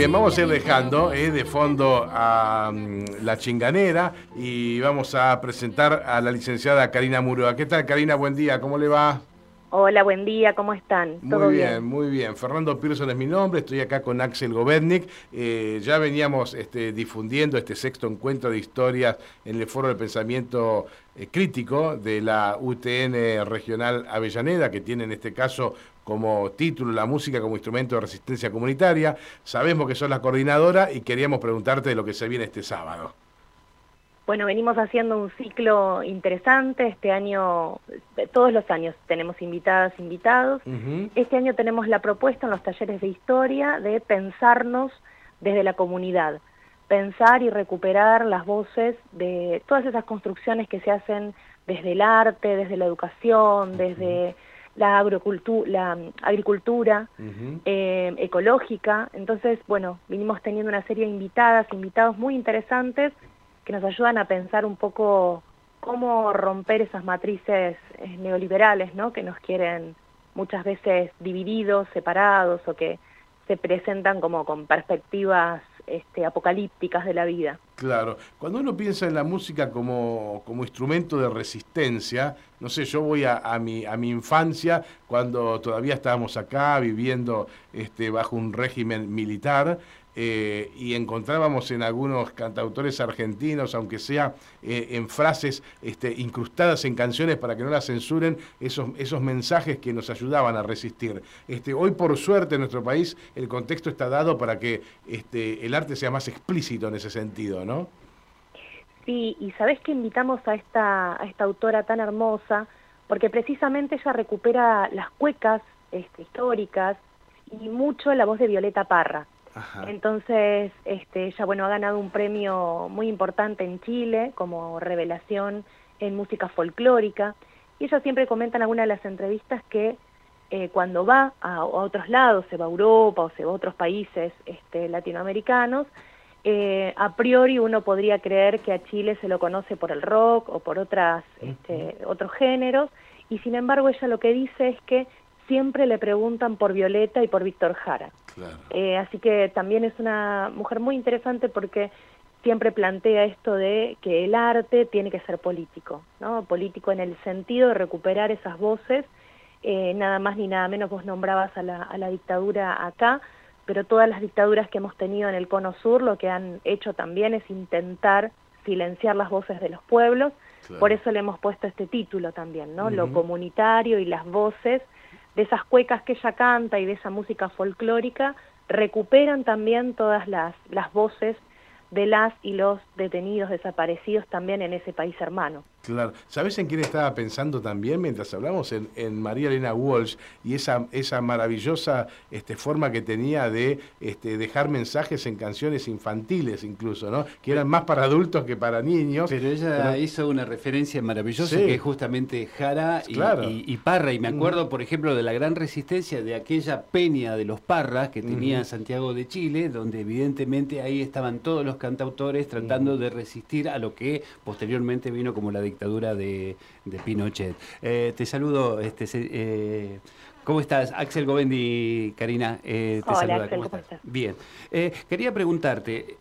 Bien, vamos a ir dejando eh, de fondo a mm, la chinganera y vamos a presentar a la licenciada Karina Murúa. ¿Qué tal, Karina? Buen día, ¿cómo le va? Hola, buen día, ¿cómo están? ¿Todo Muy bien, muy bien. Fernando Pearson es mi nombre, estoy acá con Axel Govetnik. Eh, ya veníamos este, difundiendo este sexto encuentro de historias en el Foro del Pensamiento eh, Crítico de la UTN Regional Avellaneda, que tiene en este caso como título la música como instrumento de resistencia comunitaria. Sabemos que sos la coordinadora y queríamos preguntarte de lo que se viene este sábado. Bueno, venimos haciendo un ciclo interesante. Este año, todos los años tenemos invitadas, invitados. Este año tenemos la propuesta en los talleres de historia de pensarnos desde la comunidad. Pensar y recuperar las voces de todas esas construcciones que se hacen desde el arte, desde la educación, desde la, agrocultu- la mm, agricultura eh, ecológica. Entonces, bueno, vinimos teniendo una serie de invitadas, invitados muy interesantes que nos ayudan a pensar un poco cómo romper esas matrices eh, neoliberales, ¿no? Que nos quieren muchas veces divididos, separados o que se presentan como con perspectivas este, apocalípticas de la vida. Claro, cuando uno piensa en la música como, como instrumento de resistencia, no sé, yo voy a, a mi, a mi infancia, cuando todavía estábamos acá viviendo este, bajo un régimen militar, eh, y encontrábamos en algunos cantautores argentinos, aunque sea eh, en frases este, incrustadas en canciones para que no las censuren, esos, esos mensajes que nos ayudaban a resistir. Este, hoy, por suerte, en nuestro país el contexto está dado para que este, el arte sea más explícito en ese sentido, ¿no? Sí, y sabés que invitamos a esta, esta autora tan hermosa, porque precisamente ella recupera las cuecas este, históricas y mucho la voz de Violeta Parra. Ajá. Entonces, este, ella bueno, ha ganado un premio muy importante en Chile como revelación en música folclórica. Y ella siempre comenta en alguna de las entrevistas que eh, cuando va a, a otros lados, se va a Europa o se va a otros países este, latinoamericanos, eh, a priori uno podría creer que a Chile se lo conoce por el rock o por otras, este, otros géneros, y sin embargo ella lo que dice es que siempre le preguntan por Violeta y por Víctor Jara. Claro. Eh, así que también es una mujer muy interesante porque siempre plantea esto de que el arte tiene que ser político, ¿no? Político en el sentido de recuperar esas voces, eh, nada más ni nada menos vos nombrabas a la, a la dictadura acá, pero todas las dictaduras que hemos tenido en el Cono Sur lo que han hecho también es intentar silenciar las voces de los pueblos, Claro. por eso le hemos puesto este título también, ¿no? Lo comunitario y las voces de esas cuecas que ella canta y de esa música folclórica recuperan también todas las, las voces de las y los detenidos desaparecidos también en ese país hermano. Claro. ¿Sabes en quién estaba pensando también mientras hablamos? En, en María Elena Walsh y esa, esa maravillosa este, forma que tenía de este, dejar mensajes en canciones infantiles incluso, ¿no? Que eran más para adultos que para niños. Pero ella Pero- hizo una referencia maravillosa Sí. que es justamente Jara y, Claro. y- y Parra. Y me acuerdo, por ejemplo, de la gran resistencia de aquella peña de los Parras que tenía. Santiago de Chile, donde evidentemente ahí estaban todos los cantautores tratando de resistir a lo que posteriormente vino como la dictadura de, de Pinochet. Eh, te saludo, este, eh, ¿cómo estás? Axel Govendi, Karina, eh, te Hola, saluda. Axel, ¿cómo ¿cómo estás? estás? Bien. Quería preguntarte,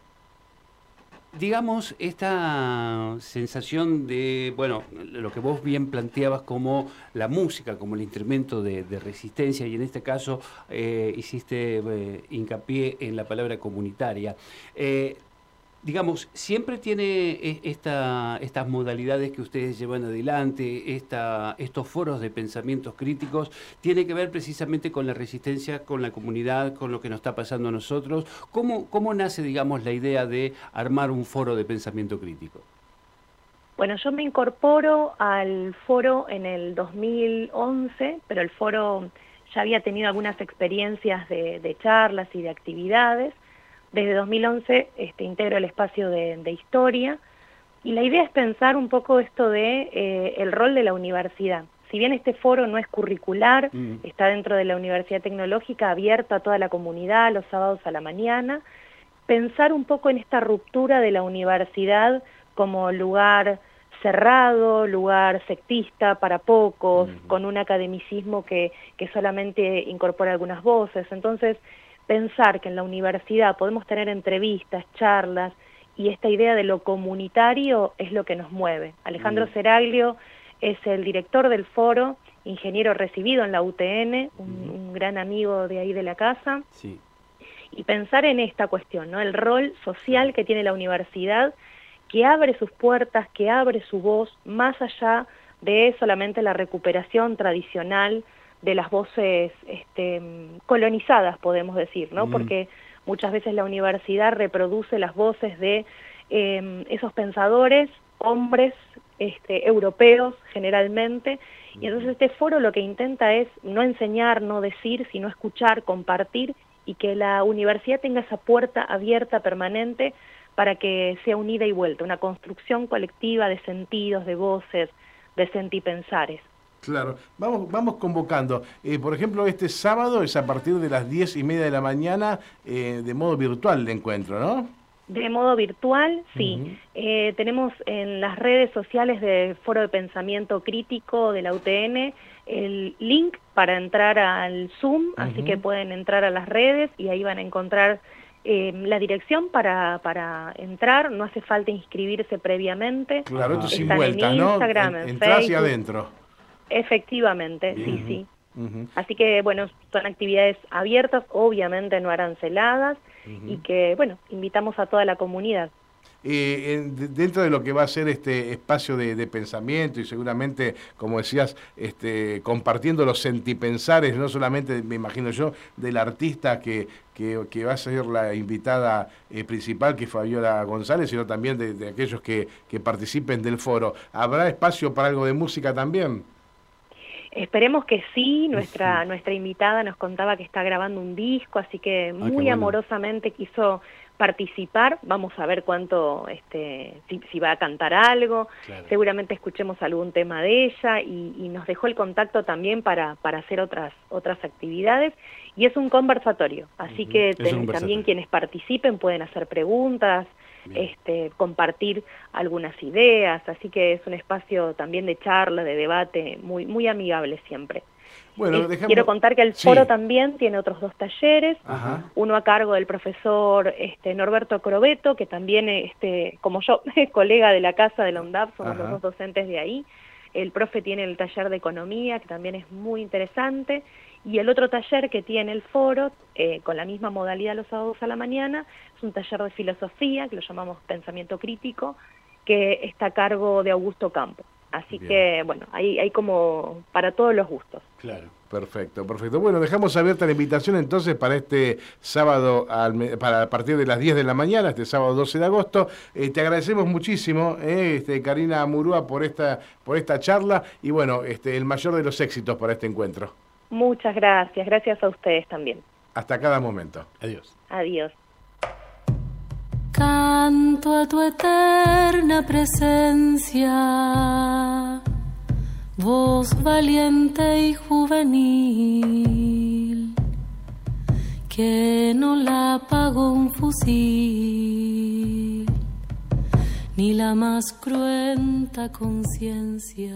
digamos, esta sensación de, bueno, lo que vos bien planteabas como la música, como el instrumento de, de resistencia, y en este caso eh, hiciste eh, hincapié en la palabra comunitaria. Eh, digamos, siempre tiene eh, esta, estas modalidades que ustedes llevan adelante, esta, estos foros de pensamientos críticos, tiene que ver precisamente con la resistencia, con la comunidad, con lo que nos está pasando a nosotros. ¿Cómo, cómo nace, digamos, la idea de armar un foro de pensamiento crítico? Bueno, yo me incorporo al foro en el 2011, pero el foro ya había tenido algunas experiencias de, de charlas y de actividades. Desde 2011 este, integro el espacio de, historia y la idea es pensar un poco esto de eh, el rol de la universidad. Si bien este foro no es curricular, mm. está dentro de la Universidad Tecnológica, abierta a toda la comunidad los sábados a la mañana, pensar un poco en esta ruptura de la universidad como lugar cerrado, lugar sectista para pocos, con un academicismo que, que solamente incorpora algunas voces. Entonces, pensar que en la universidad podemos tener entrevistas, charlas, y esta idea de lo comunitario es lo que nos mueve. Alejandro Seraglio es el director del foro, ingeniero recibido en la UTN, un, gran amigo de ahí de la casa. Y pensar en esta cuestión, ¿no? El rol social que tiene la universidad que abre sus puertas, que abre su voz más allá de solamente la recuperación tradicional de las voces este, colonizadas, podemos decir, ¿no? Porque muchas veces la universidad reproduce las voces de em, esos pensadores, hombres este, europeos generalmente, y entonces este foro lo que intenta es no enseñar, no decir, sino escuchar, compartir, y que la universidad tenga esa puerta abierta permanente para que sea unida y vuelta, una construcción colectiva de sentidos, de voces, de sentipensares. Claro, vamos, vamos convocando. Eh, por ejemplo, este sábado es a partir de las diez y media de la mañana eh, de modo virtual el encuentro, ¿no? De modo virtual, sí. Eh, tenemos en las redes sociales del Foro de Pensamiento Crítico de la UTN el link para entrar al Zoom, así que pueden entrar a las redes y ahí van a encontrar eh, la dirección para, para entrar, no hace falta inscribirse previamente. Claro, esto sin vuelta, ¿no? Instagram, en, hacia adentro. Efectivamente, sí, sí. Así que, bueno, son actividades abiertas, obviamente no aranceladas, y que, bueno, invitamos a toda la comunidad. Eh, dentro de lo que va a ser este espacio de, pensamiento y seguramente, como decías, este, compartiendo los sentipensares, no solamente, me imagino yo, del artista que, que, va a ser la invitada eh, principal, que es Fabiola González, sino también de, aquellos que, que participen del foro. ¿Habrá espacio para algo de música también? Esperemos que sí, nuestra, nuestra invitada nos contaba que está grabando un disco, así que muy amorosamente quiso participar, vamos a ver cuánto, este, si, va a cantar algo, seguramente escuchemos algún tema de ella y, nos dejó el contacto también para, para hacer otras, otras actividades. Y es un conversatorio, así que también quienes participen pueden hacer preguntas, este, compartir algunas ideas, así que es un espacio también de charla, de debate, muy, muy amigable siempre. Bueno, Quiero contar que el foro también tiene otros dos talleres, uno a cargo del profesor este, Norberto Crobeto, que también, este, como yo, es colega de la casa de la UNDAP, somos los dos docentes de ahí. El profe tiene el taller de economía, que también es muy interesante, y el otro taller que tiene el foro, eh, con la misma modalidad los sábados a la mañana, es un taller de filosofía, que lo llamamos pensamiento crítico, que está a cargo de Augusto Campo. Así que, bueno, hay, hay como para todos los gustos. Claro. Perfecto, perfecto. Bueno, dejamos abierta la invitación entonces para este sábado, para a partir de las 10 de la mañana, este sábado 12 de agosto. Eh, te agradecemos muchísimo, eh, este, Karina Murúa, por esta, por esta charla y bueno, este, el mayor de los éxitos para este encuentro. Muchas gracias, gracias a ustedes también. Hasta cada momento. Adiós. Adiós. Canto a tu eterna presencia, voz valiente y juvenil, que no la pagó un fusil, ni la más cruenta conciencia.